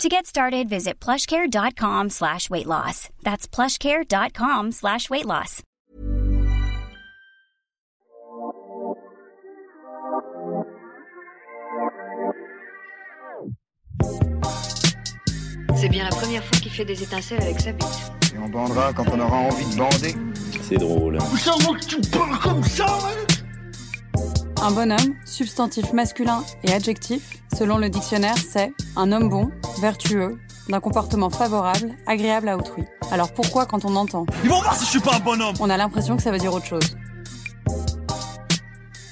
To get started, visit plushcare.com slash weight loss. That's plushcare.com slash weight loss. C'est bien la première fois qu'il fait des étincelles avec sa bite. Et on bandera quand on aura envie de bander. C'est drôle. que tu parles comme ça, mec? Un bonhomme, substantif masculin et adjectif, selon le dictionnaire, c'est un homme bon, vertueux, d'un comportement favorable, agréable à autrui. Alors pourquoi quand on entend? Ils vont voir si je suis pas un bonhomme On a l'impression que ça veut dire autre chose.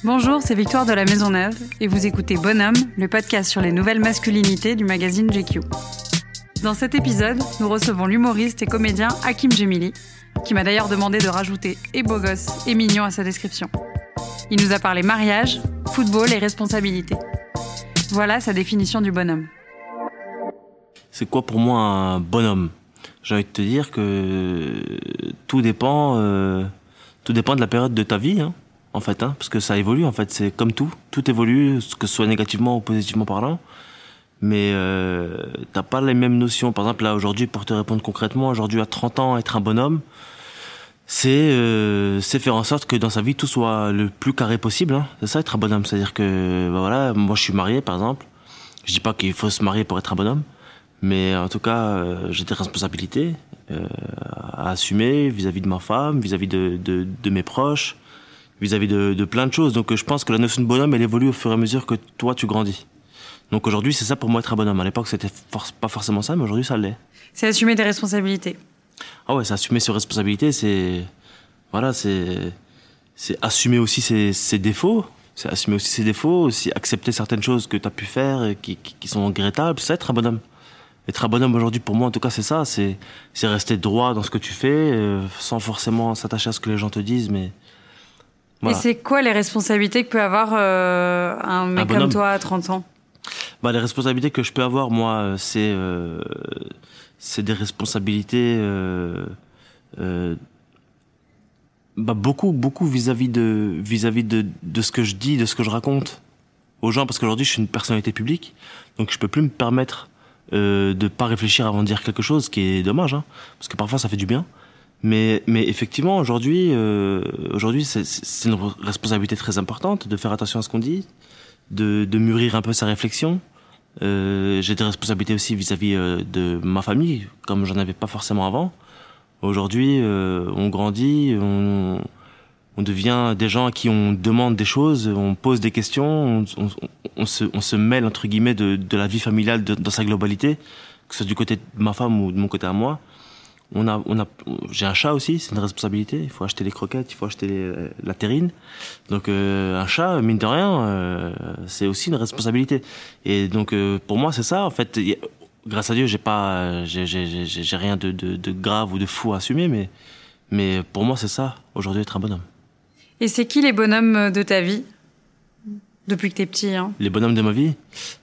Bonjour, c'est Victoire de la Maison Neuve et vous écoutez Bonhomme, le podcast sur les nouvelles masculinités du magazine GQ. Dans cet épisode, nous recevons l'humoriste et comédien Hakim Gemili, qui m'a d'ailleurs demandé de rajouter et beau gosse et mignon à sa description. Il nous a parlé mariage, football et responsabilité. Voilà sa définition du bonhomme. C'est quoi pour moi un bonhomme? J'ai envie de te dire que tout dépend, euh, tout dépend de la période de ta vie, hein, en fait, hein, parce que ça évolue. En fait, c'est comme tout, tout évolue, que ce soit négativement ou positivement parlant. Mais euh, t'as pas les mêmes notions. Par exemple, là aujourd'hui, pour te répondre concrètement, aujourd'hui à 30 ans, être un bonhomme, c'est euh, faire en sorte que dans sa vie tout soit le plus carré possible. Hein. C'est ça être un bonhomme, c'est-à-dire que bah voilà, moi je suis marié par exemple. Je dis pas qu'il faut se marier pour être un bonhomme, mais en tout cas euh, j'ai des responsabilités euh, à assumer vis-à-vis de ma femme, vis-à-vis de, de, de mes proches, vis-à-vis de, de plein de choses. Donc je pense que la notion de bonhomme elle évolue au fur et à mesure que toi tu grandis. Donc aujourd'hui c'est ça pour moi être un bonhomme. À l'époque c'était for- pas forcément ça, mais aujourd'hui ça l'est. C'est assumer des responsabilités. Ah ouais, c'est assumer ses responsabilités, c'est voilà, c'est c'est assumer aussi ses, ses défauts, c'est assumer aussi ses défauts, aussi accepter certaines choses que tu as pu faire et qui, qui, qui sont regrettables, c'est être un bonhomme. Être un bonhomme aujourd'hui pour moi en tout cas c'est ça, c'est rester droit dans ce que tu fais euh, sans forcément s'attacher à ce que les gens te disent mais voilà. Et c'est quoi les responsabilités que peut avoir euh, un mec comme toi à 30 ans? Bah, les responsabilités que je peux avoir, moi, euh, c'est euh, c'est des responsabilités euh, euh, bah, beaucoup beaucoup vis-à-vis de vis-à-vis de de ce que je dis, de ce que je raconte aux gens, parce qu'aujourd'hui je suis une personnalité publique, donc je peux plus me permettre euh, de pas réfléchir avant de dire quelque chose, ce qui est dommage, hein, parce que parfois ça fait du bien. Mais, mais effectivement, aujourd'hui, euh, aujourd'hui, c'est- c'est une responsabilité très importante de faire attention à ce qu'on dit, de, de mûrir un peu sa réflexion. Euh, j'ai des responsabilités aussi vis-à-vis euh, de ma famille, comme j'en avais pas forcément avant. Aujourd'hui, euh, on grandit, on, on devient des gens à qui on demande des choses, on pose des questions, on, on, on se, mêle entre guillemets de, de la vie familiale dans sa globalité, que ce soit du côté de ma femme ou de mon côté à moi. On a, on a, j'ai un chat aussi, c'est une responsabilité. Il faut acheter les croquettes, il faut acheter les- la terrine. Donc euh, un chat, mine de rien, euh, c'est aussi une responsabilité. Et donc euh, pour moi c'est ça. En fait, y grâce à Dieu, j'ai pas, j'ai, j'ai, j'ai, j'ai rien de, de, de grave ou de fou à assumer, mais, mais pour moi c'est ça. Aujourd'hui, être un bonhomme. Et c'est qui les bonhommes de ta vie? Depuis que t'es petit, hein Les bonhommes de ma vie,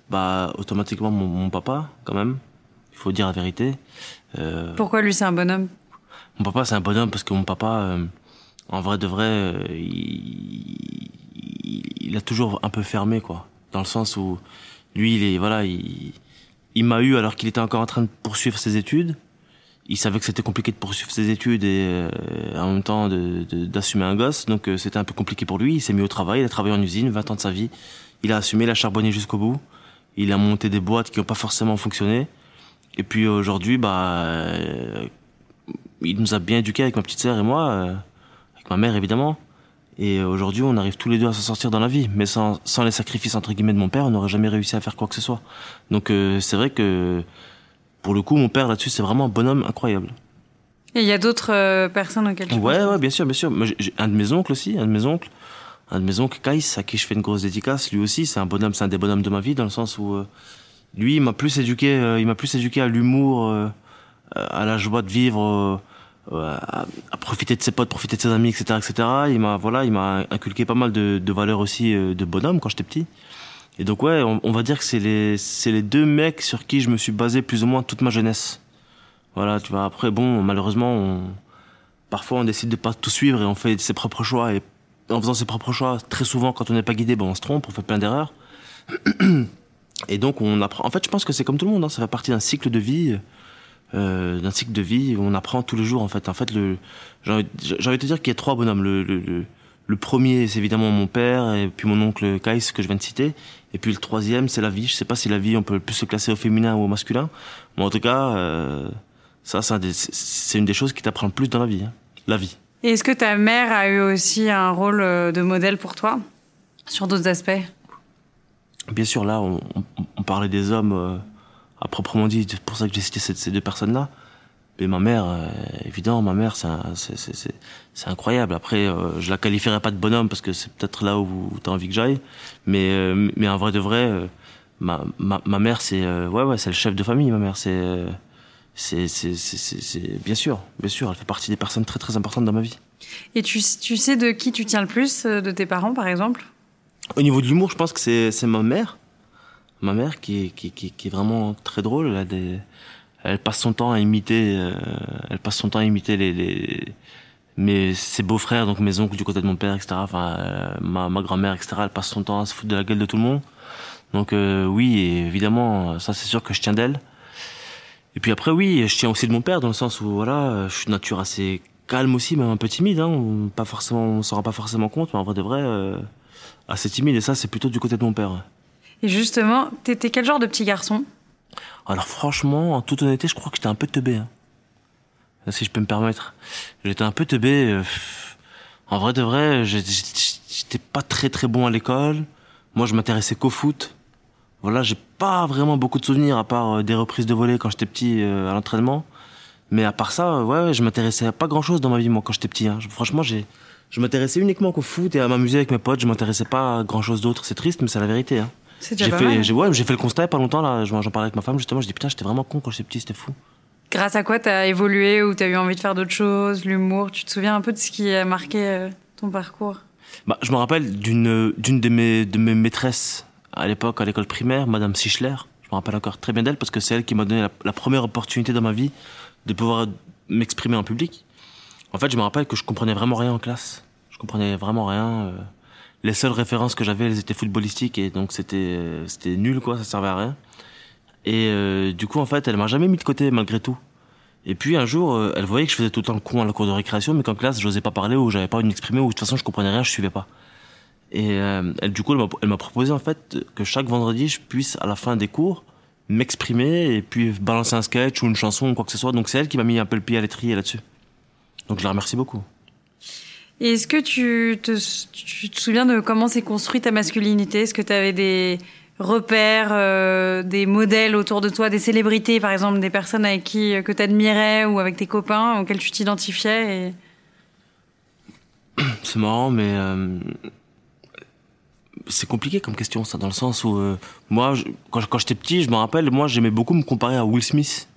bah automatiquement mon, mon papa quand même. Il faut dire la vérité. Euh, Pourquoi lui c'est un bonhomme? Mon papa, c'est un bonhomme parce que mon papa, euh, en vrai de vrai, euh, il, il, il a toujours un peu fermé, quoi. Dans le sens où lui, il est, voilà, il, il m'a eu alors qu'il était encore en train de poursuivre ses études. Il savait que c'était compliqué de poursuivre ses études et euh, en même temps de- de- d'assumer un gosse. Donc euh, c'était un peu compliqué pour lui. Il s'est mis au travail, il a travaillé en usine, 20 ans de sa vie. Il a assumé, il a charbonné jusqu'au bout. Il a monté des boîtes qui n'ont pas forcément fonctionné. Et puis aujourd'hui, bah, euh, il nous a bien éduqués avec ma petite sœur et moi, euh, avec ma mère évidemment. Et aujourd'hui, on arrive tous les deux à s'en sortir dans la vie. Mais sans, sans les sacrifices entre guillemets de mon père, on n'aurait jamais réussi à faire quoi que ce soit. Donc euh, c'est vrai que pour le coup, mon père là-dessus, c'est vraiment un bonhomme incroyable. Et il y a d'autres euh, personnes auxquelles tu Ouais, ouais, bien sûr, bien sûr. Moi, un de mes oncles aussi, un de mes oncles, un de mes oncles, Kais, à qui je fais une grosse dédicace. Lui aussi, c'est un bonhomme, c'est un des bonhommes de ma vie, dans le sens où euh, lui, il m'a plus éduqué, euh, il m'a plus éduqué à l'humour, euh, à la joie de vivre, euh, à, à profiter de ses potes, profiter de ses amis, etc., etc. Il m'a voilà, il m'a inculqué pas mal de, de valeurs aussi de bonhomme quand j'étais petit. Et donc ouais, on, on va dire que c'est les c'est les deux mecs sur qui je me suis basé plus ou moins toute ma jeunesse. Voilà, tu vois. Après bon, malheureusement, on, parfois on décide de pas tout suivre et on fait ses propres choix et en faisant ses propres choix, très souvent quand on n'est pas guidé, ben on se trompe, on fait plein d'erreurs. Et donc on apprend. En fait, je pense que c'est comme tout le monde. Hein, ça fait partie d'un cycle de vie, euh, d'un cycle de vie où on apprend tous les jours. En fait, en fait, le j'ai envie, de te dire qu'il y a trois bonhommes. Le, le, le, premier, c'est évidemment mon père et puis mon oncle Kais que je viens de citer. Et puis le troisième, c'est la vie. Je sais pas si la vie on peut plus se classer au féminin ou au masculin, mais en tout cas, euh, ça, c'est une des choses qui t'apprend le plus dans la vie. hein. La vie. Et est-ce que ta mère a eu aussi un rôle euh, de modèle pour toi sur d'autres aspects? Bien sûr, là, on, on- on parlait des hommes euh, à proprement dit. C'est pour ça que j'ai cité ces, deux personnes-là. Mais ma mère, euh, évidemment, ma mère, c'est incroyable. Après, euh, je la qualifierais pas de bonhomme parce que c'est peut-être là où tu as envie que j'aille. Mais, euh, mais en vrai de vrai, euh, ma, ma, ma mère, c'est euh, ouais, ouais, c'est le chef de famille. Ma mère, c'est euh, c'est c'est bien sûr, bien sûr, elle fait partie des personnes très très importantes dans ma vie. Et tu, tu sais de qui tu tiens le plus De tes parents, par exemple? Au niveau de l'humour, je pense que c'est ma mère. Ma mère qui est, qui, qui, qui est vraiment très drôle. Elle, passe son temps à imiter, euh, elle passe son temps à imiter les, les mes, ses beaux-frères, donc mes oncles du côté de mon père, etc. Enfin, euh, ma, ma grand-mère, etc. Elle passe son temps à se foutre de la gueule de tout le monde. Donc euh, oui, évidemment, ça c'est sûr que je tiens d'elle. Et puis après, oui, je tiens aussi de mon père dans le sens où voilà, je suis de nature assez calme aussi, même un peu timide. Hein, pas forcément, on s'en rend pas forcément compte, mais en vrai de vrai, euh, assez timide. Et ça, c'est plutôt du côté de mon père. Et justement, t'étais quel genre de petit garçon? Alors franchement, en toute honnêteté, je crois que j'étais un peu teubé. Hein. Si je peux me permettre. J'étais un peu teubé. euh, en vrai de vrai, j'étais pas très très bon à l'école. Moi, je m'intéressais qu'au foot. Voilà, j'ai pas vraiment beaucoup de souvenirs à part euh, des reprises de volée quand j'étais petit euh, à l'entraînement. Mais à part ça, ouais, je m'intéressais à pas grand chose dans ma vie moi quand j'étais petit. Hein. Franchement, j'ai, je m'intéressais uniquement qu'au foot et à m'amuser avec mes potes. Je m'intéressais pas à grand chose d'autre. C'est triste, mais c'est la vérité. Hein. C'est J'ai déjà mal. fait, j'ai, ouais, j'ai fait le constat il y a pas longtemps là. J'en parlais avec ma femme justement. Je dis putain, j'étais vraiment con quand j'étais petit, c'était fou. Grâce à quoi t'as évolué ou t'as eu envie de faire d'autres choses L'humour? Tu te souviens un peu de ce qui a marqué euh, ton parcours? Bah, je me rappelle d'une d'une de mes de mes maîtresses à l'époque à l'école primaire, Madame Sichler. Je me rappelle encore très bien d'elle parce que c'est elle qui m'a donné la, la première opportunité dans ma vie de pouvoir m'exprimer en public. En fait, je me rappelle que je comprenais vraiment rien en classe. Je comprenais vraiment rien. euh. Les seules références que j'avais, elles étaient footballistiques et donc c'était euh, c'était nul quoi, ça servait à rien. Et euh, du coup, en fait, elle m'a jamais mis de côté malgré tout. Et puis un jour, euh, elle voyait que je faisais tout le temps le con à la cour de récréation, mais qu'en classe, j'osais pas parler ou j'avais pas envie de m'exprimer ou de toute façon, je comprenais rien, je suivais pas. Et euh, elle, du coup, elle m'a proposé en fait que chaque vendredi, je puisse à la fin des cours m'exprimer et puis balancer un sketch ou une chanson ou quoi que ce soit. Donc c'est elle qui m'a mis un peu le pied à l'étrier là-dessus. Donc je la remercie beaucoup. Et est-ce que tu te, tu te souviens de comment s'est construite ta masculinité? Est-ce que tu avais des repères, euh, des modèles autour de toi, des célébrités par exemple, des personnes avec qui euh, que tu admirais ou avec tes copains auxquels tu t'identifiais et... C'est marrant, mais euh, c'est compliqué comme question, ça, dans le sens où euh, moi, je- quand, quand j'étais petit, je me rappelle, moi, j'aimais beaucoup me comparer à Will Smith.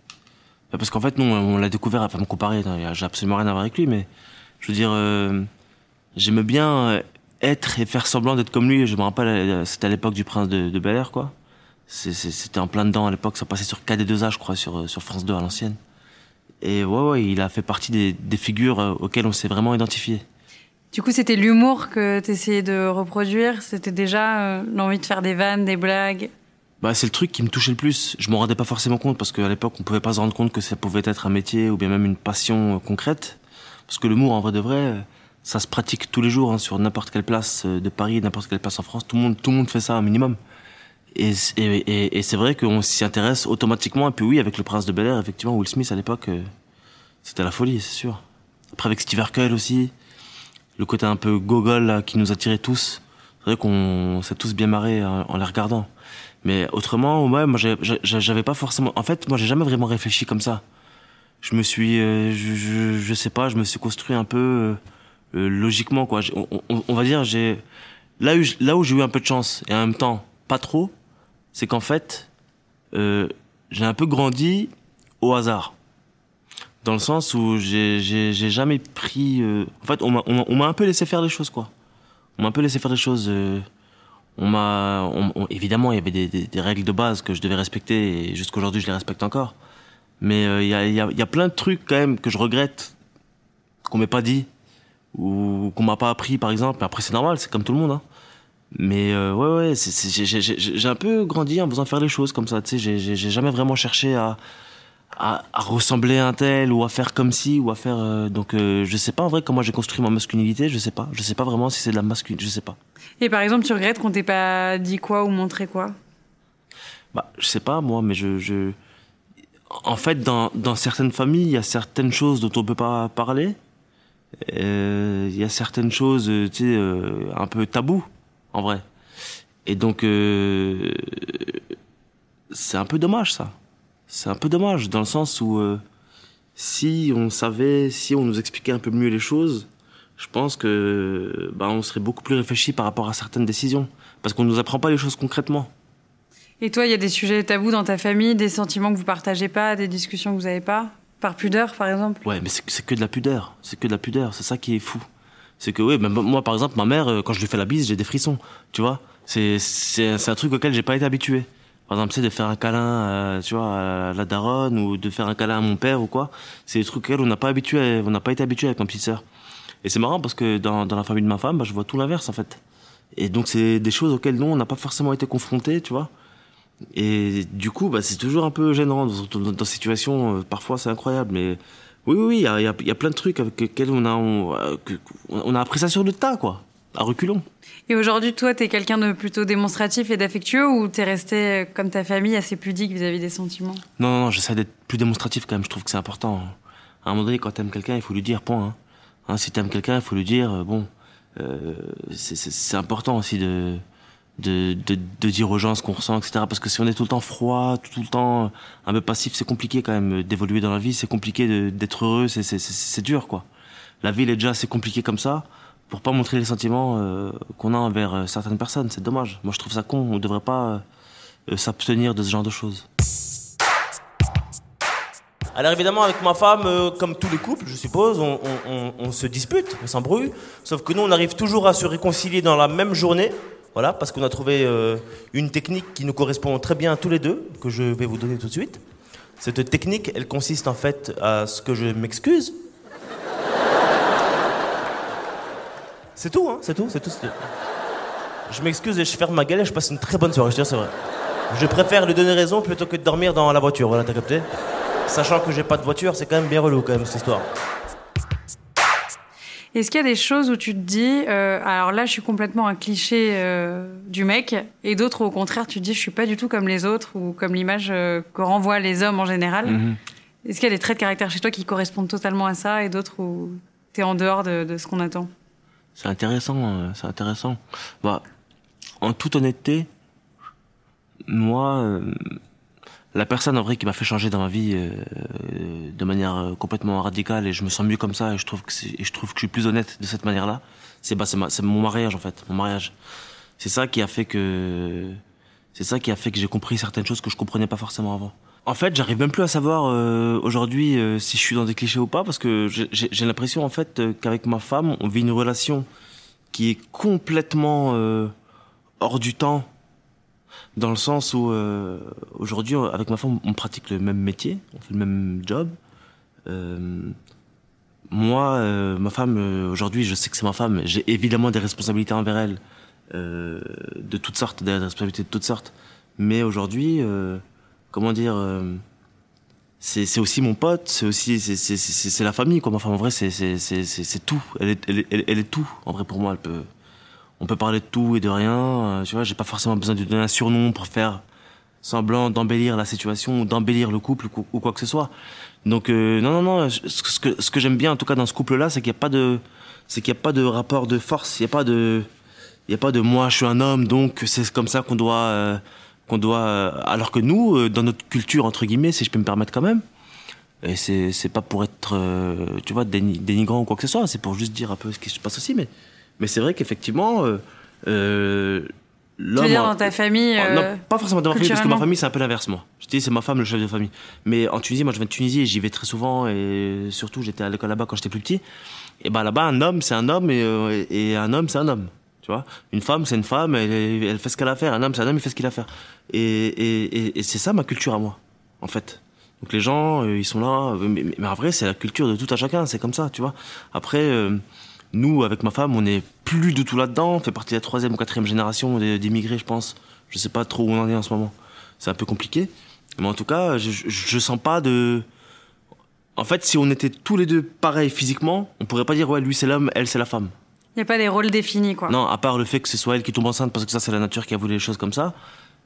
Euh, Parce qu'en fait, non, on l'a découvert, enfin, me comparer, non, j'ai absolument rien à voir avec lui, mais je veux dire, euh, j'aimais bien euh, être et faire semblant d'être comme lui. Je me rappelle, euh, c'était à l'époque du Prince de, Bel Air, quoi. C'était en plein dedans à l'époque, ça passait sur KD2A, je crois, sur, euh, France 2 à l'ancienne. Et ouais, ouais, il a fait partie des, figures auxquelles on s'est vraiment identifié. Du coup, c'était l'humour que tu essayais de reproduire? C'était déjà l'envie de faire des vannes, des blagues? Bah, c'est le truc qui me touchait le plus. Je m'en rendais pas forcément compte parce qu'à l'époque, on pouvait pas se rendre compte que ça pouvait être un métier ou bien même une passion euh, concrète. Parce que l'humour, en vrai de vrai, ça se pratique tous les jours hein, sur n'importe quelle place euh, de Paris, n'importe quelle place en France. Tout le monde, tout le monde fait ça un minimum. Et, et, et, et c'est vrai qu'on s'y intéresse automatiquement. Et puis oui, avec le Prince de Bel Air, effectivement, Will Smith à l'époque, euh, c'était la folie, c'est sûr. Après avec Steve Urkel aussi, le côté un peu gogol là, qui nous attirait tous. C'est vrai qu'on s'est tous bien marrés en les regardant. Mais autrement, ouais, moi, j'avais pas forcément. En fait, moi, j'ai jamais vraiment réfléchi comme ça. Je me suis, euh, je, je, sais pas, je me suis construit un peu euh, euh, logiquement, quoi. On, va dire, j'ai là où j'ai eu un peu de chance et en même temps pas trop, c'est qu'en fait, euh, j'ai un peu grandi au hasard. dans le sens où j'ai jamais pris. euh, En fait, on m'a on, m'a- un peu laissé faire les choses, quoi. On m'a un peu laissé faire les choses. On m'a évidemment il y avait des, des, des règles de base que je devais respecter et jusqu'aujourd'hui je les respecte encore. Mais euh, il y, a, y, a, y a plein de trucs quand même que je regrette qu'on m'ait pas dit ou qu'on m'a pas appris par exemple. Mais après c'est normal, c'est comme tout le monde. Hein. Mais euh, ouais ouais, j'ai- un peu grandi en faisant faire les choses comme ça. Tu sais, j'ai jamais vraiment cherché à à, à ressembler à un tel ou à faire comme si ou à faire euh, donc euh, je sais pas en vrai comment j'ai construit ma masculinité je sais pas. Je sais pas vraiment si c'est de la masculinité je sais pas. Et par exemple, tu regrettes qu'on t'ait pas dit quoi ou montré quoi? Bah je sais pas moi mais je, je... en fait dans, dans certaines familles il y a certaines choses dont on peut pas parler. Euh, il y a certaines choses euh, tu sais euh, un peu tabou en vrai. Et donc euh, c'est un peu dommage ça c'est un peu dommage dans le sens où euh, si on savait, si on nous expliquait un peu mieux les choses, je pense que bah, on serait beaucoup plus réfléchi par rapport à certaines décisions. Parce qu'on nous apprend pas les choses concrètement. Et toi, il y a des sujets tabous dans ta famille, des sentiments que vous partagez pas, des discussions que vous avez pas? Par pudeur, par exemple? Ouais, mais c'est que de la pudeur. C'est que de la pudeur. C'est ça qui est fou. C'est que, oui, même moi, par exemple, ma mère, euh, quand je lui fais la bise, j'ai des frissons. Tu vois? C'est c'est c'est un truc auquel j'ai pas été habitué. Par exemple, c'est de faire un câlin, euh, tu vois, à la daronne ou de faire un câlin à mon père ou quoi. C'est des trucs auxquels on n'a pas habitué, on n'a pas été habitué avec ma petite sœur. Et c'est marrant parce que dans, dans la famille de ma femme, bah, je vois tout l'inverse en fait. Et donc c'est des choses auxquelles nous on n'a pas forcément été confrontés, tu vois. Et du coup, bah, c'est toujours un peu gênant dans, dans, dans ces situations. euh, Parfois, c'est incroyable, mais oui, oui, il y a, y y a plein de trucs avec lesquels on a, on, euh, on a appris ça sur le tas, quoi, à reculons. Et aujourd'hui, toi, t'es quelqu'un de plutôt démonstratif et d'affectueux ou t'es resté, euh, comme ta famille, assez pudique vis-à-vis des sentiments? Non, non, non, j'essaie d'être plus démonstratif quand même. Je trouve que c'est important. À un moment donné, quand t'aimes quelqu'un, il faut lui dire point. Hein. Hein, si t'aimes quelqu'un, il faut lui dire euh, bon. Euh, c'est- important aussi de, de, de, de dire aux gens ce qu'on ressent, etc. Parce que si on est tout le temps froid, tout le temps un peu passif, c'est compliqué quand même d'évoluer dans la vie. C'est compliqué d'être heureux. C'est c'est- c'est- c'est dur, quoi. La vie elle est déjà assez compliquée comme ça. Pour pas montrer les sentiments euh, qu'on a envers euh, certaines personnes, c'est dommage. Moi, je trouve ça con. On devrait pas euh, s'abstenir de ce genre de choses. Alors évidemment, avec ma femme, comme tous les couples, je suppose, on, se dispute, on s'embrouille. Sauf que nous, on arrive toujours à se réconcilier dans la même journée. Voilà, parce qu'on a trouvé une technique qui nous correspond très bien à tous les deux, que je vais vous donner tout de suite. Cette technique, elle consiste en fait à ce que je m'excuse. C'est tout, hein, c'est tout, c'est tout. Je m'excuse et je ferme ma gueule et je passe une très bonne soirée, je te dis, c'est vrai. Je préfère lui donner raison plutôt que de dormir dans la voiture, voilà, t'as capté? Sachant que j'ai pas de voiture, c'est quand même bien relou quand même cette histoire. Est-ce qu'il y a des choses où tu te dis, euh, alors là, je suis complètement un cliché euh, du mec, et d'autres, au contraire, tu te dis, je suis pas du tout comme les autres, ou comme l'image euh, que renvoient les hommes en général? Mhm. Est-ce qu'il y a des traits de caractère chez toi qui correspondent totalement à ça, et d'autres où t'es en dehors de, de ce qu'on attend? C'est intéressant, euh, c'est intéressant. Bah, en toute honnêteté, moi, euh, la personne en vrai qui m'a fait changer dans ma vie euh, euh, de manière complètement radicale et je me sens mieux comme ça et je trouve que et je trouve que je suis plus honnête de cette manière-là, c'est bah c'est ma- mon mariage en fait, mon mariage. C'est ça qui a fait que c'est ça qui a fait que j'ai compris certaines choses que je comprenais pas forcément avant. En fait, j'arrive même plus à savoir euh, aujourd'hui euh, si je suis dans des clichés ou pas parce que j'ai- l'impression en fait euh, qu'avec ma femme, on vit une relation qui est complètement euh, hors du temps dans le sens où euh, aujourd'hui avec ma femme on pratique le même métier, on fait le même job. Euh, moi, euh, ma femme euh, aujourd'hui, je sais que c'est ma femme. J'ai évidemment des responsabilités envers elle, euh, de toutes sortes, des responsabilités de toutes sortes. Mais aujourd'hui, euh, comment dire, euh, c'est aussi mon pote, c'est aussi c'est la famille quoi. Femme en vrai c'est c'est tout. Elle est elle est, elle est- tout en vrai pour moi. Elle peut on peut parler de tout et de rien. euh, tu vois, j'ai pas forcément besoin de donner un surnom pour faire semblant d'embellir la situation ou d'embellir le couple ou, quoi que ce soit. Donc euh, non non non, ce que ce que j'aime bien en tout cas dans ce couple là, c'est qu'il y a pas de c'est qu'il y a pas de rapport de force, il y a pas de il y a pas de moi je suis un homme donc c'est comme ça qu'on doit euh, qu'on doit euh, alors que nous euh, dans notre culture entre guillemets si je peux me permettre quand même et c'est c'est pas pour être euh, tu vois déni- dénigrant ou quoi que ce soit, c'est pour juste dire un peu ce qui se passe aussi mais mais c'est vrai qu'effectivement euh, euh, Tu veux dire dans ta famille euh, non, pas forcément dans ma famille, parce que ma famille, c'est un peu l'inverse, moi. Je dis, c'est ma femme, le chef de famille. Mais en Tunisie, moi, je viens de Tunisie et j'y vais très souvent. Et surtout, j'étais à l'école là-bas quand j'étais plus petit. Et bah là-bas, un homme, c'est un homme et, et un homme, c'est un homme. Une femme, c'est une femme, elle, fait ce qu'elle a à faire. Un homme, c'est un homme, il fait ce qu'il a à faire. Et, c'est ça ma culture à moi, en fait. Donc les gens, euh, ils sont là. euh, Mais, en vrai, c'est la culture de tout à chacun, c'est comme ça, tu vois. Après, euh, nous, avec ma femme, on n'est plus du tout là-dedans. On fait partie de la troisième ou quatrième génération d'immigrés, je pense. Je sais pas trop où on en est en ce moment. C'est un peu compliqué. Mais en tout cas, je, je sens pas de. En fait, si on était tous les deux pareils physiquement, on pourrait pas dire ouais, lui c'est l'homme, elle c'est la femme. Il n'y a pas des rôles définis, quoi. Non, à part le fait que ce soit elle qui tombe enceinte parce que ça c'est la nature qui a voulu les choses comme ça.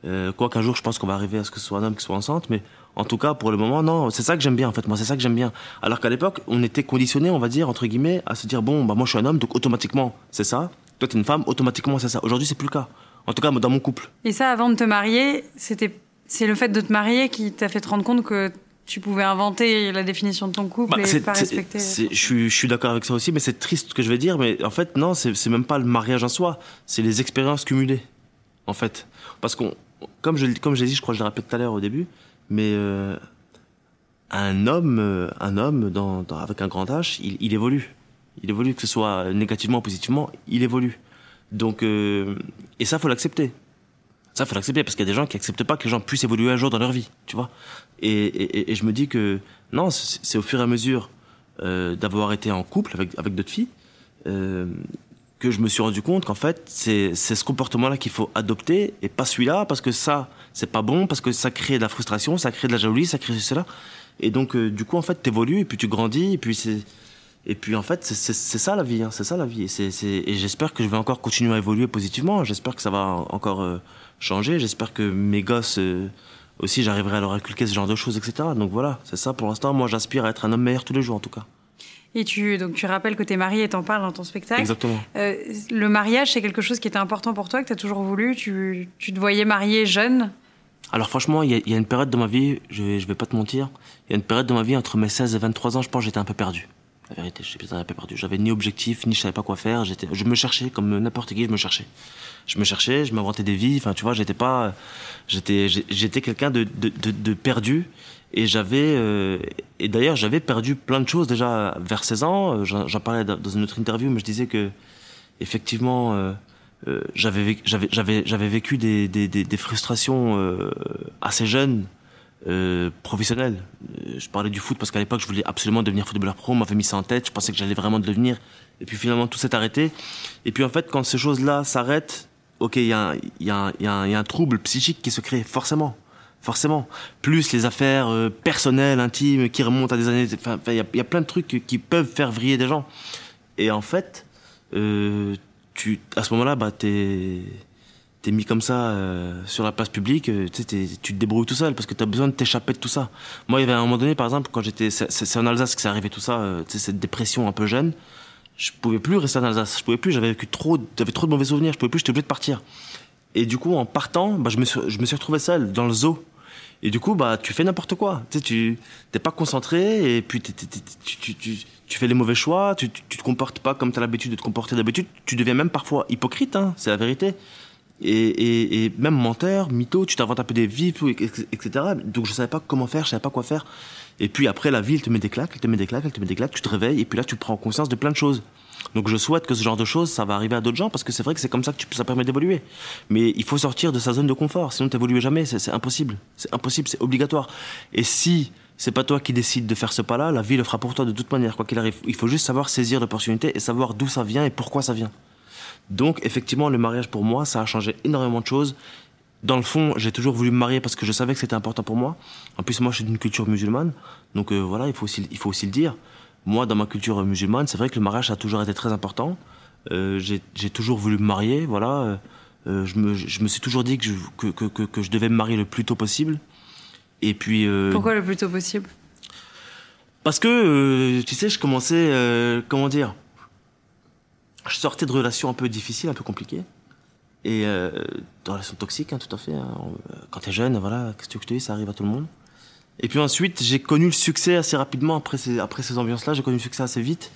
Euh, quoi qu'un jour je pense qu'on va arriver à ce que ce soit un homme qui soit enceinte, mais en tout cas pour le moment non, c'est ça que j'aime bien en fait. Moi c'est ça que j'aime bien. Alors qu'à l'époque on était conditionné, on va dire entre guillemets, à se dire bon bah moi je suis un homme donc automatiquement c'est ça. Toi t'es une femme, automatiquement c'est ça. Aujourd'hui c'est plus le cas. En tout cas dans mon couple. Et ça, avant de te marier, c'était c'est le fait de te marier qui t'a fait te rendre compte que tu pouvais inventer la définition de ton couple Bah, et pas respecter. Je suis, d'accord avec ça aussi, mais c'est triste ce que je vais dire. Mais en fait, non, c'est même pas le mariage en soi, c'est les expériences cumulées, en fait. Parce qu'on, comme je, comme j'ai dit, je crois que je l'ai rappelé tout à l'heure au début, mais euh, un homme, euh, un homme dans, dans- avec un grand H, il, il évolue. Il évolue, que ce soit négativement ou positivement, il évolue. Donc, euh, et ça, faut l'accepter. Ça, faut l'accepter parce qu'il y a des gens qui acceptent pas que les gens puissent évoluer un jour dans leur vie, tu vois. Et, et, et je me dis que non, c'est au fur et à mesure euh, d'avoir été en couple avec, avec d'autres filles euh, que je me suis rendu compte qu'en fait, c'est ce comportement-là qu'il faut adopter et pas celui-là parce que ça, c'est pas bon, parce que ça crée de la frustration, ça crée de la jalousie, ça crée cela. Et donc, euh, du coup, en fait, t'évolues et puis tu grandis et puis c'est. Et puis en fait, c'est- ça la vie, hein, c'est ça la vie. Et, et j'espère que je vais encore continuer à évoluer positivement. J'espère que ça va encore euh, changer. J'espère que mes gosses euh, aussi, j'arriverai à leur inculquer ce genre de choses, etc. Donc voilà, c'est ça pour l'instant. Moi, j'aspire à être un homme meilleur tous les jours, en tout cas. Et tu donc tu rappelles que t'es marié et t'en parles dans ton spectacle. Exactement. Euh, le mariage, c'est quelque chose qui était important pour toi, que t'as toujours voulu. Tu, tu te voyais marié jeune? Alors franchement, il y, a- il y a une période de ma vie, je vais, je vais pas te mentir, il y a une période de ma vie entre mes 16 et 23 ans, je pense que j'étais un peu perdu. La vérité, j'étais un peu perdu. J'avais ni objectif, ni je savais pas quoi faire. J'étais, je me cherchais comme n'importe qui, je me cherchais. Je me cherchais, je m'inventais des vies. Enfin, tu vois, j'étais pas, j'étais, j'étais quelqu'un de, de, de, perdu. Et j'avais, euh, et d'ailleurs, j'avais perdu plein de choses déjà vers 16 ans. Euh, J'en parlais dans une autre interview, mais je disais que, effectivement, euh, j'avais vécu, j'avais, j'avais, j'avais vécu des, des, des, frustrations assez jeunes, euh, professionnelles. Euh, je parlais du foot parce qu'à l'époque, je voulais absolument devenir footballeur pro. On m'avait mis ça en tête. Je pensais que j'allais vraiment devenir. Et puis finalement, tout s'est arrêté. Et puis en fait, quand ces choses-là s'arrêtent, ok, il y, a y, y, y a un trouble psychique qui se crée, forcément. Forcément. Plus les affaires euh, personnelles, intimes, qui remontent à des années. Enfin, il y, y a plein de trucs qui peuvent faire vriller des gens. Et en fait, euh, tu, à ce moment-là, bah, t'es, t'es mis comme ça euh, sur la place publique, euh, tu te débrouilles tout seul parce que tu as besoin de t'échapper de tout ça. Moi, il y avait un moment donné, par exemple, quand j'étais, c'est, en Alsace que c'est arrivé tout ça, euh, cette dépression un peu jeune. Je pouvais plus rester en Alsace, je pouvais plus, j'avais vécu trop, j'avais trop de mauvais souvenirs, je pouvais plus, j'étais obligé de partir. Et du coup, en partant, bah, je me suis, je me suis retrouvé seul dans le zoo. Et du coup, bah, tu fais n'importe quoi. Tu tu t'es pas concentré et puis t'es- t'es- t'es- tu, tu, tu, fais les mauvais choix. Tu, tu, tu te comportes pas comme tu as l'habitude de te comporter d'habitude. Tu deviens même parfois hypocrite, hein, c'est la vérité. Et, et, et même menteur, mytho, tu t'inventes un peu des vies, etc. Donc je savais pas comment faire, je savais pas quoi faire. Et puis après, la vie, elle te met des claques, elle te met des claques, elle te met des claques, tu te réveilles et puis là, tu prends conscience de plein de choses. Donc je souhaite que ce genre de choses, ça va arriver à d'autres gens parce que c'est vrai que c'est comme ça que tu, ça permet d'évoluer. Mais il faut sortir de sa zone de confort, sinon t'évolues jamais, c'est impossible. C'est impossible, c'est obligatoire. Et si c'est pas toi qui décides de faire ce pas-là, la vie le fera pour toi de toute manière, quoi qu'il arrive. Il faut juste savoir saisir l'opportunité et savoir d'où ça vient et pourquoi ça vient. Donc effectivement, le mariage pour moi, ça a changé énormément de choses. Dans le fond, j'ai toujours voulu me marier parce que je savais que c'était important pour moi. En plus, moi, je suis d'une culture musulmane, donc euh, voilà, il faut aussi, il faut aussi le dire. Moi, dans ma culture musulmane, c'est vrai que le mariage ça a toujours été très important. Euh, j'ai toujours voulu me marier, voilà. Euh, euh, je, me, je me suis toujours dit que je, que, que, que, que je devais me marier le plus tôt possible. Et puis. euh, Pourquoi le plus tôt possible? Parce que, euh, tu sais, je commençais, euh, comment dire, je sortais de relations un peu difficiles, un peu compliquées. Et euh, de relations toxiques, hein, tout à fait. hein. Euh, Quand t'es jeune, voilà, qu'est-ce que je te dise, ça arrive à tout le monde. Et puis ensuite, j'ai connu le succès assez rapidement après ces, après ces ambiances-là. J'ai connu le succès assez vite.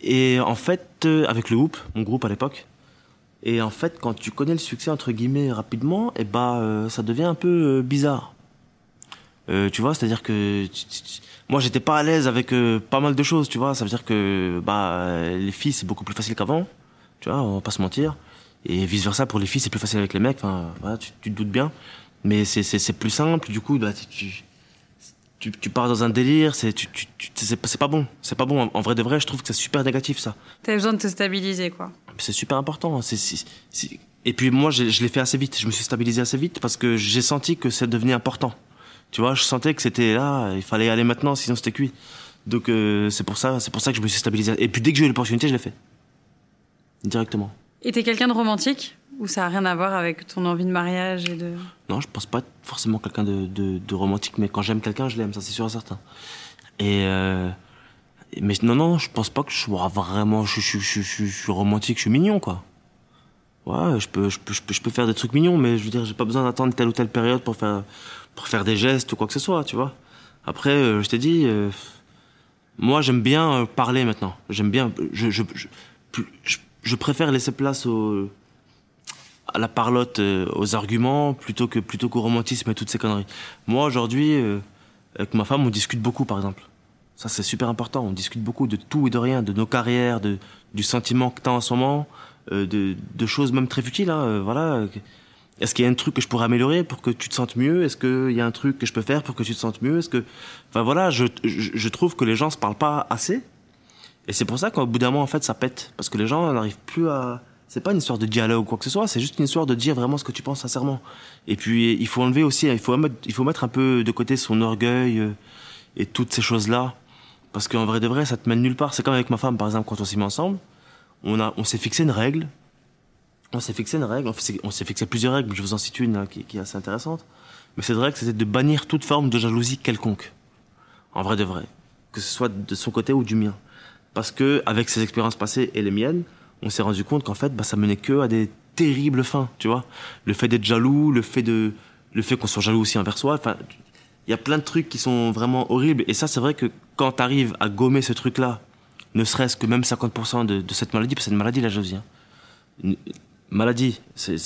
Et en fait, euh, avec le Hoop, mon groupe à l'époque, Et en fait, quand tu connais le succès entre guillemets rapidement, et bah euh, ça devient un peu euh, bizarre. Euh, tu vois, c'est-à-dire que tu- tu- moi j'étais pas à l'aise avec euh, pas mal de choses, tu vois. Ça veut dire que bah les filles c'est beaucoup plus facile qu'avant, tu vois, on va pas se mentir. Et vice versa pour les filles c'est plus facile avec les mecs. Enfin, voilà, tu, tu te doutes bien. Mais c'est c'est plus simple. Du coup, bah, tu, tu pars dans un délire. C'est tu, tu, tu- c'est pas- c'est pas bon. C'est pas bon. En, vrai de vrai, je trouve que c'est super négatif ça. T'as besoin de te stabiliser, quoi. C'est super important. C'est- Et puis moi, je, je l'ai fait assez vite. Je me suis stabilisé assez vite parce que j'ai senti que ça devenait important. Tu vois, je sentais que c'était là, il fallait y aller maintenant, sinon c'était cuit. Donc euh, c'est pour ça, c'est pour ça que je me suis stabilisé. Et puis dès que j'ai eu l'opportunité, je l'ai fait directement. Et t'es quelqu'un de romantique? Ou ça a rien à voir avec ton envie de mariage et de... Non, je pense pas être forcément quelqu'un de, de, de romantique, mais quand j'aime quelqu'un, je l'aime, ça c'est sûr et certain. Et euh, mais non, non, je pense pas que je sois vraiment, je, je, je, je, je suis romantique, je suis mignon, quoi. Ouais, je peux, je peux, je peux, je peux faire des trucs mignons, mais je veux dire, j'ai pas besoin d'attendre telle ou telle période pour faire, pour faire des gestes ou quoi que ce soit, tu vois. Après, euh, je t'ai dit, euh, moi j'aime bien euh, parler maintenant. J'aime bien, je, je, je, je, préfère laisser place à la parlotte, aux arguments, plutôt que plutôt qu'au romantisme et toutes ces conneries. Moi aujourd'hui, avec ma femme, on discute beaucoup, par exemple. Ça c'est super important. On discute beaucoup de tout et de rien, de nos carrières, de du sentiment que t'as en ce moment, de, choses même très futiles. Hein, voilà. Est-ce qu'il y a un truc que je pourrais améliorer pour que tu te sentes mieux? Est-ce qu'il y a un truc que je peux faire pour que tu te sentes mieux? Est-ce que, enfin voilà, je, je, je trouve que les gens se parlent pas assez. Et c'est pour ça qu'au bout d'un moment, en fait, ça pète. Parce que les gens n'arrivent plus à. C'est pas une histoire de dialogue ou quoi que ce soit, c'est juste une histoire de dire vraiment ce que tu penses sincèrement. Et puis, il faut enlever aussi, il faut mettre, il faut mettre un peu de côté son orgueil euh, et toutes ces choses-là. Parce qu'en vrai de vrai, ça te mène nulle part. C'est comme avec ma femme, par exemple, quand on s'est mis ensemble, on, a, on s'est fixé une règle. On s'est fixé une règle, on s'est- fixé plusieurs règles, mais je vous en cite une là, qui, qui est assez intéressante. Mais cette règle, c'était de bannir toute forme de jalousie quelconque. En vrai de vrai. Que ce soit de son côté ou du mien. Parce que, avec ses expériences passées et les miennes, on s'est rendu compte qu'en fait, bah, ça menait que à des terribles fins, tu vois. Le fait d'être jaloux, le fait de, le fait qu'on soit jaloux aussi envers soi, enfin, il y a plein de trucs qui sont vraiment horribles. Et ça, c'est vrai que quand tu arrives à gommer ce truc-là, ne serait-ce que même 50% de, de cette maladie, parce que c'est une maladie, la jalousie. hein. Maladie, c'est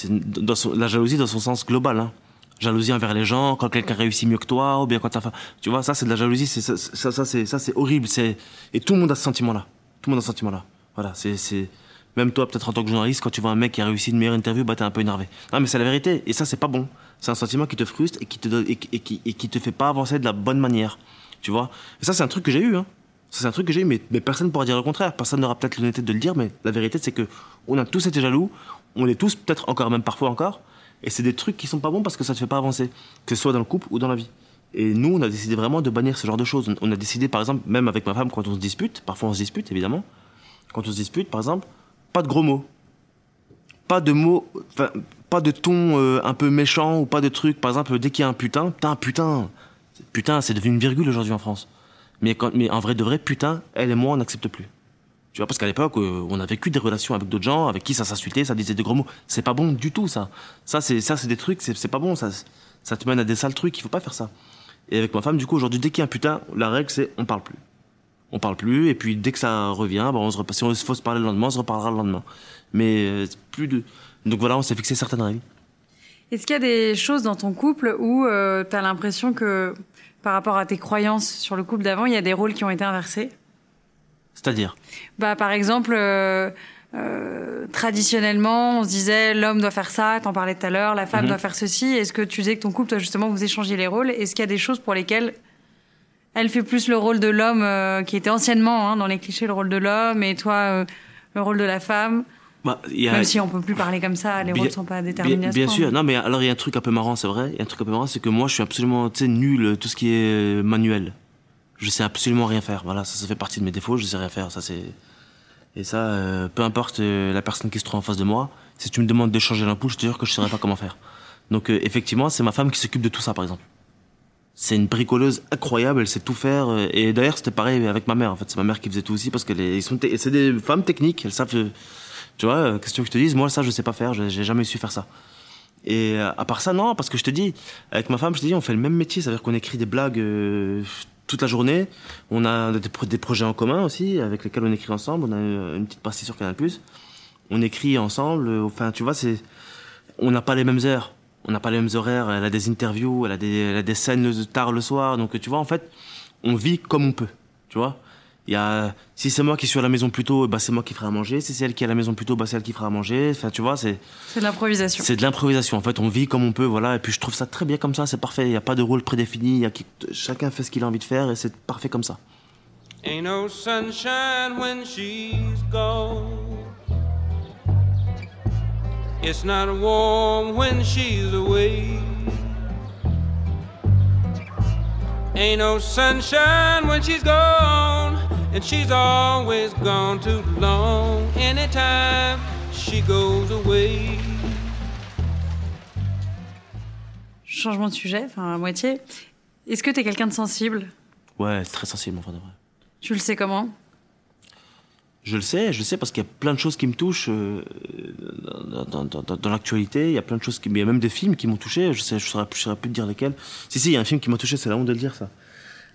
la jalousie dans son sens global. Hein. Jalousie envers les gens, quand quelqu'un réussit mieux que toi, ou bien quand t'as fa- Tu vois, ça, c'est de la jalousie, c'est ça, ça, ça, c'est ça, c'est horrible. C'est et tout le monde a ce sentiment-là. Tout le monde a ce sentiment-là. Voilà, c'est même toi, peut-être en tant que journaliste, quand tu vois un mec qui a réussi une meilleure interview, bah t'es un peu énervé. Non, mais c'est la vérité. Et ça, c'est pas bon. C'est un sentiment qui te frustre et qui te et, et qui et qui te fait pas avancer de la bonne manière. Tu vois. Et ça, c'est un truc que j'ai eu. Hein. C'est un truc que j'ai eu, mais, mais personne ne pourra dire le contraire. Personne n'aura peut-être l'honnêteté de le dire, mais la vérité, c'est que on a tous été jaloux. On est tous, peut-être encore, même parfois encore. Et c'est des trucs qui sont pas bons parce que ça te fait pas avancer. Que ce soit dans le couple ou dans la vie. Et nous, on a décidé vraiment de bannir ce genre de choses. On a décidé, par exemple, même avec ma femme, quand on se dispute, parfois on se dispute, évidemment. Quand on se dispute, par exemple, pas de gros mots. Pas de mots, pas de ton euh, un peu méchant ou pas de trucs. Par exemple, dès qu'il y a un putain, putain, putain. Putain, c'est devenu une virgule aujourd'hui en France. Mais, quand, mais en vrai de vrai, putain, elle et moi, on n'accepte plus. Tu vois, parce qu'à l'époque, euh, on a vécu des relations avec d'autres gens, avec qui ça s'insultait, ça disait de gros mots. C'est pas bon du tout, ça. Ça, c'est, ça, c'est des trucs, c'est, pas bon, ça. Ça te mène à des sales trucs, il faut pas faire ça. Et avec ma femme, du coup, aujourd'hui, dès qu'il y a un putain, la règle, c'est on parle plus. On parle plus, et puis dès que ça revient, bah, on se si on faut se parler le lendemain, on se reparlera le lendemain. Mais euh, plus de. Donc voilà, on s'est fixé certaines règles. Est-ce qu'il y a des choses dans ton couple où euh, tu as l'impression que par rapport à tes croyances sur le couple d'avant, il y a des rôles qui ont été inversés? C'est-à-dire bah, Par exemple, euh, euh, traditionnellement, on se disait l'homme doit faire ça, t'en parlais tout à l'heure, la femme Mhm. doit faire ceci. Est-ce que tu disais que ton couple, toi, justement, vous échangez les rôles? Est-ce qu'il y a des choses pour lesquelles elle fait plus le rôle de l'homme, euh, qui était anciennement hein, dans les clichés le rôle de l'homme, et toi euh, le rôle de la femme? Bah, y a- Même si on peut plus parler comme ça, les Bien- rôles sont pas déterminés. Bien, à ce bien point. sûr. Non, mais alors il y a un truc un peu marrant, c'est vrai. Il y a un truc un peu marrant, c'est que moi, je suis absolument, nul tout ce qui est euh, manuel. Je sais absolument rien faire. Voilà, ça, ça fait partie de mes défauts. Je sais rien faire. Ça, c'est et ça, euh, peu importe euh, la personne qui se trouve en face de moi. Si tu me demandes de changer l'ampoule, je te jure que je saurais pas comment faire. Donc euh, effectivement, c'est ma femme qui s'occupe de tout ça, par exemple. C'est une bricoleuse incroyable, elle sait tout faire. euh, Et d'ailleurs, c'était pareil avec ma mère. En fait, c'est ma mère qui faisait tout aussi parce qu'elle est, ils sont, c'est des femmes techniques. Elles savent, euh, tu vois, question que je te dise, moi ça, je sais pas faire. J'ai jamais su faire ça. Et à part ça, non, parce que je te dis, avec ma femme, je te dis, on fait le même métier, c'est-à-dire qu'on écrit des blagues toute la journée. On a des, pro- des projets en commun aussi, avec lesquels on écrit ensemble. On a euh, une petite partie sur Canal+. on écrit ensemble. euh, Enfin, tu vois, c'est, on n'a pas les mêmes heures, on n'a pas les mêmes horaires. Elle a des interviews, elle a des, scènes tard le soir. Donc, tu vois, en fait, on vit comme on peut. Tu vois. Il y a, si c'est moi qui suis à la maison plus tôt, bah c'est moi qui ferai à manger. Si c'est elle qui est à la maison plus tôt, bah c'est elle qui fera à manger. Enfin, tu vois, c'est, C'est de l'improvisation. c'est de l'improvisation. En fait, on vit comme on peut, voilà. Et puis je trouve ça très bien comme ça. C'est parfait. Il n'y a pas de rôle prédéfini. Il y a qui- chacun fait ce qu'il a envie de faire et c'est parfait comme ça. Ain't no sunshine when she's gone. It's not warm when she's away. Ain't no sunshine when she's gone. And she's always gone too long. Anytime she goes away. Changement de sujet, enfin à moitié. Est-ce que t'es quelqu'un de sensible? Ouais, c'est très sensible, enfin de vrai. Tu le sais comment? Je le sais, je le sais parce qu'il y a plein de choses qui me touchent euh, dans, dans- dans- dans l'actualité. Il y a plein de choses qui, il y a même des films qui m'ont touché. Je sais, je saurais, je saurais plus dire lesquels. Si si, il y a un film qui m'a touché. C'est la honte de le dire ça.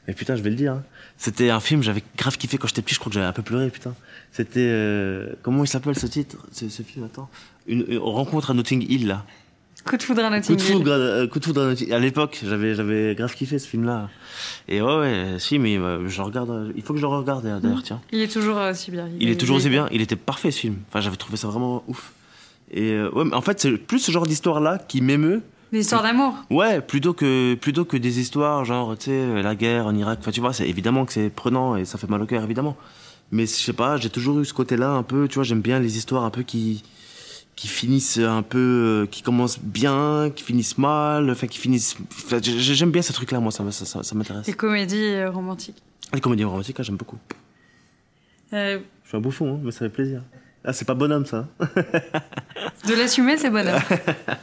Mais putain, je vais le dire. hein. C'était un film, j'avais grave kiffé quand j'étais petit. Je crois que j'avais un peu pleuré, putain. C'était euh, comment il s'appelle ce titre, ce, ce film Attends, une, une rencontre à Notting Hill là. Coup de foudre à Coup Notting de Hill. foudre, euh, coup de foudre à Notting- à l'époque, j'avais j'avais grave kiffé ce film-là. Et ouais, ouais, si, mais euh, je regarde. euh, Il faut que je le regarde d'ailleurs, tiens. Il est toujours euh, aussi bien. Il est toujours aussi bien. Il était parfait ce film. Enfin, j'avais trouvé ça vraiment ouf. Et euh, ouais, mais en fait, c'est plus ce genre d'histoire-là qui m'émeut. Des histoires d'amour. Ouais, plutôt que plutôt que des histoires genre, tu sais, la guerre en Irak. Enfin, tu vois, c'est évidemment que c'est prenant et ça fait mal au cœur, évidemment. Mais je sais pas, j'ai toujours eu ce côté-là un peu. Tu vois, j'aime bien les histoires un peu qui qui finissent un peu, euh, qui commencent bien, qui finissent mal, enfin qui finissent. j'aime bien ces trucs-là, moi, ça, ça, ça, ça m'intéresse. Des comédies euh, romantiques. Les comédies romantiques, là, j'aime beaucoup. Euh, Je suis un bouffon, hein, mais ça fait plaisir. Ah, c'est pas bonhomme, ça. de l'assumer, c'est bonheur.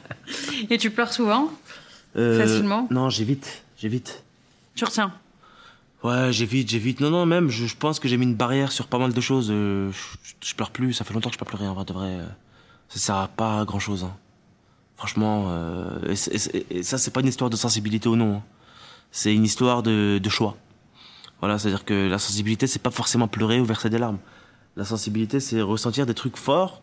Et tu pleures souvent Euh, Facilement Non, j'évite, j'évite. Tu retiens. Ouais, j'évite, j'évite. Non, non, même, je, je pense que j'ai mis une barrière sur pas mal de choses. je, je pleure plus, ça fait longtemps que je peux pleurer, en vrai, de vrai. Ça sert à pas grand chose. Hein. Franchement, euh, et, ça, c'est pas une histoire de sensibilité ou non. hein. C'est une histoire de, choix. Voilà, c'est-à-dire que la sensibilité, c'est pas forcément pleurer ou verser des larmes. La sensibilité, c'est ressentir des trucs forts.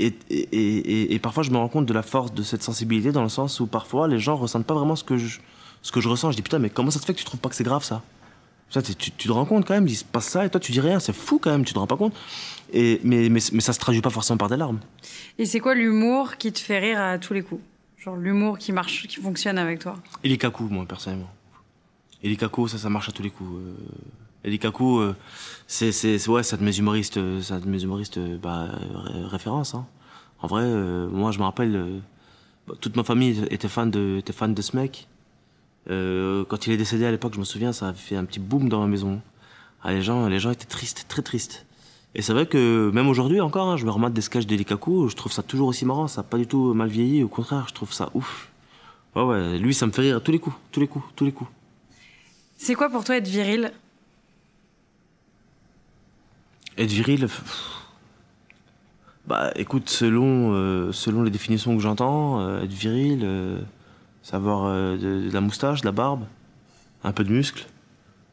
Et, et, parfois, je me rends compte de la force de cette sensibilité dans le sens où parfois, les gens ressentent pas vraiment ce que je, ce que je ressens. Je dis putain, mais comment ça se fait que tu trouves pas que c'est grave ça? Tu, tu te rends compte quand même, il se passe ça et toi tu dis rien, c'est fou quand même, tu te rends pas compte. Et, mais, mais, mais ça se traduit pas forcément par des larmes. Et c'est quoi l'humour qui te fait rire à tous les coups? Genre l'humour qui marche, qui fonctionne avec toi? Et les cacous, moi personnellement. Et les cacous, ça, ça marche à tous les coups. Et les cacous, c'est, c'est, c'est- ouais, ça de mes humoristes, ça de mes humoristes, bah, ré- référence. Hein. En vrai, euh, moi je me rappelle, euh, bah, toute ma famille était fan de, était fan de ce mec. Euh, quand il est décédé à l'époque, je me souviens, ça a fait un petit boom dans ma maison. Ah, les gens, les gens étaient tristes, très tristes. Et c'est vrai que même aujourd'hui encore, hein, je me remate des sketchs de Likaku, je trouve ça toujours aussi marrant, ça a pas du tout mal vieilli, au contraire, je trouve ça ouf. Ouais, ouais, lui, ça me fait rire à tous les coups, tous les coups, tous les coups. C'est quoi pour toi être viril? Être viril, pff, bah écoute, selon, euh, selon les définitions que j'entends, euh, être viril, euh, savoir euh, de, de la moustache, de la barbe, un peu de muscle,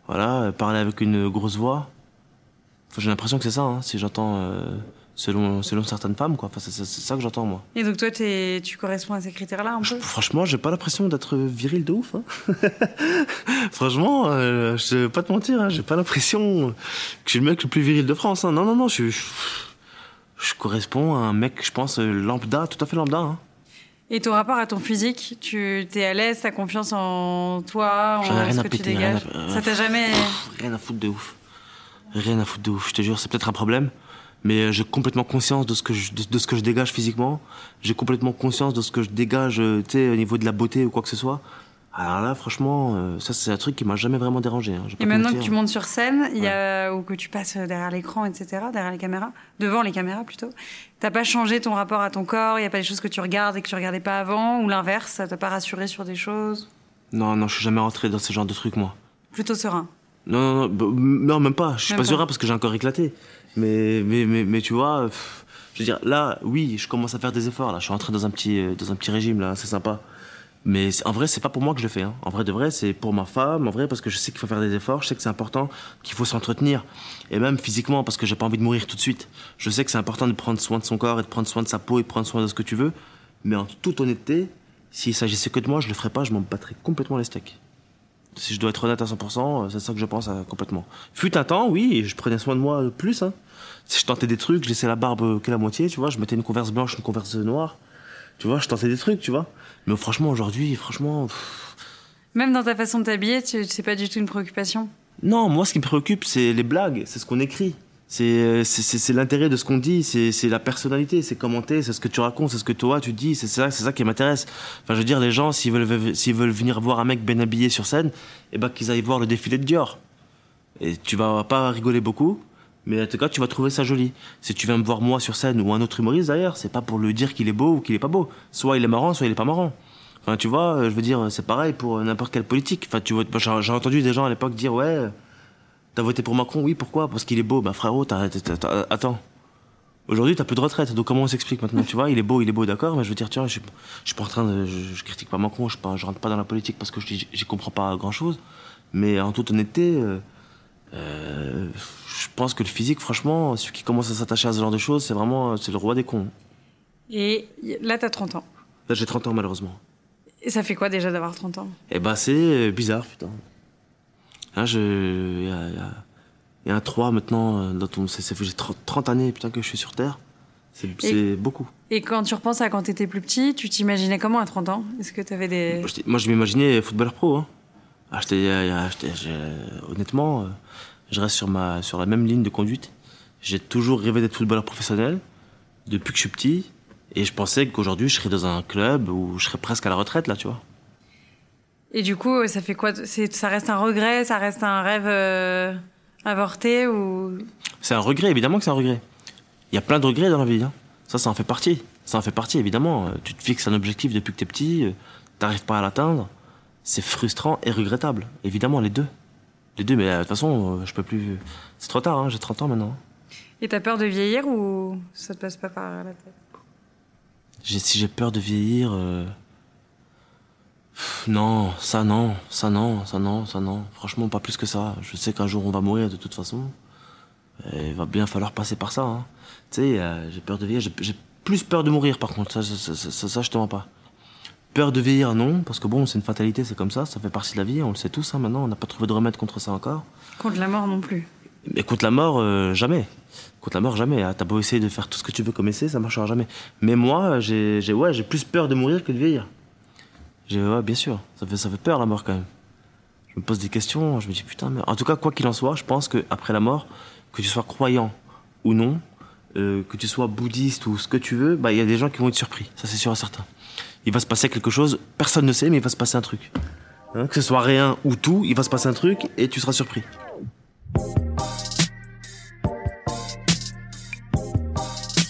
voilà, euh, parler avec une grosse voix. Enfin, j'ai l'impression que c'est ça, hein, si j'entends euh, selon, selon certaines femmes, quoi. Enfin, c'est, c'est- c'est ça que j'entends, moi. Et donc toi, t'es- tu corresponds à ces critères-là un Je- peu? franchement, j'ai pas l'impression d'être viril de ouf. Hein. franchement, euh, je vais pas te mentir, hein, j'ai pas l'impression que je suis le mec le plus viril de France. hein. Non, non, non, je, je, je corresponds à un mec, je pense, lambda, tout à fait lambda. Hein. Et ton rapport à ton physique, tu t'es à l'aise, t'as confiance en toi, en J'en ai rien ce à que tu péter, rien dégages? à- euh, Ça t'a jamais... Pff, rien à foutre de ouf. Rien à foutre de ouf, je te jure, c'est peut-être un problème. Mais euh, j'ai complètement conscience de ce que je, de, de ce que je dégage physiquement. J'ai complètement conscience de ce que je dégage, euh, tu sais, au niveau de la beauté ou quoi que ce soit. Alors là, franchement, euh, ça c'est un truc qui m'a jamais vraiment dérangé. hein, Et te maintenant que tu montes sur scène, il y a, ou que tu passes derrière l'écran, etc., derrière les caméras, devant les caméras plutôt, t'as pas changé ton rapport à ton corps, il y a pas des choses que tu regardes et que tu regardais pas avant, ou l'inverse, ça t'a pas rassuré sur des choses? Non, non, je suis jamais rentré dans ce genre de trucs, moi. Plutôt serein. Non, non, non, bah, non, même pas. Je suis pas pas. serein parce que j'ai encore éclaté. Mais, mais, mais, mais tu vois, pff, je veux dire, là, oui, je commence à faire des efforts. Là, je suis entré dans un petit, euh, dans un petit régime là, c'est sympa. Mais en vrai, c'est pas pour moi que je le fais. Hein. En vrai de vrai, c'est pour ma femme. En vrai, parce que je sais qu'il faut faire des efforts. Je sais que c'est important, qu'il faut s'entretenir. Et même physiquement, parce que j'ai pas envie de mourir tout de suite. Je sais que c'est important de prendre soin de son corps et de prendre soin de sa peau et de prendre soin de ce que tu veux. Mais en toute honnêteté, s'il s'agissait que de moi, je le ferais pas. Je m'en battrais complètement les steaks. Si je dois être honnête à 100%, c'est ça que je pense complètement. Fut un temps, oui, je prenais soin de moi plus. Hein. Si je tentais des trucs, je laissais la barbe que la moitié, tu vois. Je mettais une converse blanche, une converse noire. Tu vois, je tentais des trucs, tu vois. Mais franchement, aujourd'hui, franchement. Même dans ta façon de t'habiller, tu c'est pas du tout une préoccupation? Non, moi, ce qui me préoccupe, c'est les blagues, c'est ce qu'on écrit. C'est l'intérêt de ce qu'on dit, c'est la personnalité, c'est commenter, c'est ce que tu racontes, c'est ce que toi tu dis, c'est ça, ça qui m'intéresse. Enfin, je veux dire, les gens, s'ils veulent, veulent venir voir un mec bien habillé sur scène, eh ben, qu'ils aillent voir le défilé de Dior. Et tu vas pas rigoler beaucoup, mais en tout cas, tu vas trouver ça joli. Si tu viens me voir moi sur scène ou un autre humoriste d'ailleurs, c'est pas pour le dire qu'il est beau ou qu'il est pas beau. Soit il est marrant, soit il est pas marrant. Enfin, tu vois, je veux dire, c'est pareil pour n'importe quelle politique. Enfin, tu vois, j'ai entendu des gens à l'époque dire, ouais, t'as voté pour Macron, oui, pourquoi? Parce qu'il est beau. Bah, frérot, attends. Aujourd'hui, t'as plus de retraite, donc comment on s'explique maintenant? Tu vois, il est beau, il est beau, d'accord, mais je veux dire, tu vois, je, je suis pas en train de. Je, critique pas Macron, je, pas, je rentre pas dans la politique parce que j'y comprends pas grand chose. Mais en toute honnêteté, euh, euh, je pense que le physique, franchement, celui qui commence à s'attacher à ce genre de choses, c'est vraiment c'est le roi des cons. Et là, t'as 30 ans. Là, j'ai 30 ans, malheureusement. Et ça fait quoi déjà d'avoir 30 ans? Eh ben, c'est euh, bizarre, putain. Là, je. Il y, a un 3 maintenant, euh, dans ton... ça fait 30 années putain, que je suis sur Terre. C'est beaucoup. Et quand tu repenses à quand t'étais plus petit, tu t'imaginais comment à 30 ans? Est-ce que t'avais des. Moi, je m'imaginais footballeur pro. Hein. Ah, honnêtement, je reste sur, ma, sur la même ligne de conduite. J'ai toujours rêvé d'être footballeur professionnel depuis que je suis petit. Et je pensais qu'aujourd'hui, je serais dans un club où je serais presque à la retraite, là, tu vois. Et du coup, ça fait quoi? Ça reste un regret? Ça reste un rêve euh, avorté ou? C'est un regret, évidemment que c'est un regret. Il y a plein de regrets dans la vie. Hein. Ça, ça en fait partie. Ça en fait partie, évidemment. Euh, tu te fixes un objectif depuis que tu es petit, euh, t'arrives pas à l'atteindre. C'est frustrant et regrettable. Évidemment, les deux. Les deux, mais de toute façon, je peux plus. C'est trop tard, hein, j'ai 30 ans maintenant. Et t'as peur de vieillir ou ça te passe pas par la tête? Si j'ai peur de vieillir. Non, ça non, ça non, ça non, ça non. Franchement, pas plus que ça. Je sais qu'un jour on va mourir de toute façon. Et il va bien falloir passer par ça. Hein. Tu sais, euh, j'ai peur de vieillir. J'ai plus peur de mourir par contre. Ça, ça, ça, ça, je te mens pas. Peur de vieillir, non, parce que bon, c'est une fatalité, c'est comme ça, ça fait partie de la vie, on le sait tous hein, maintenant, on n'a pas trouvé de remède contre ça encore. Contre la mort non plus. Mais contre la mort, euh, jamais. Contre la mort, jamais. Ah, t'as beau essayer de faire tout ce que tu veux comme essai, ça marchera jamais. Mais moi, j'ai ouais, plus peur de mourir que de vieillir. Ouais, bien sûr, ça fait, ça fait peur la mort quand même. Je me pose des questions, je me dis putain, mais en tout cas, quoi qu'il en soit, je pense qu'après la mort, que tu sois croyant ou non, euh, que tu sois bouddhiste ou ce que tu veux, bah il y a des gens qui vont être surpris, ça c'est sûr et certain. Il va se passer quelque chose, personne ne sait, mais il va se passer un truc. Hein, que ce soit rien ou tout, il va se passer un truc et tu seras surpris.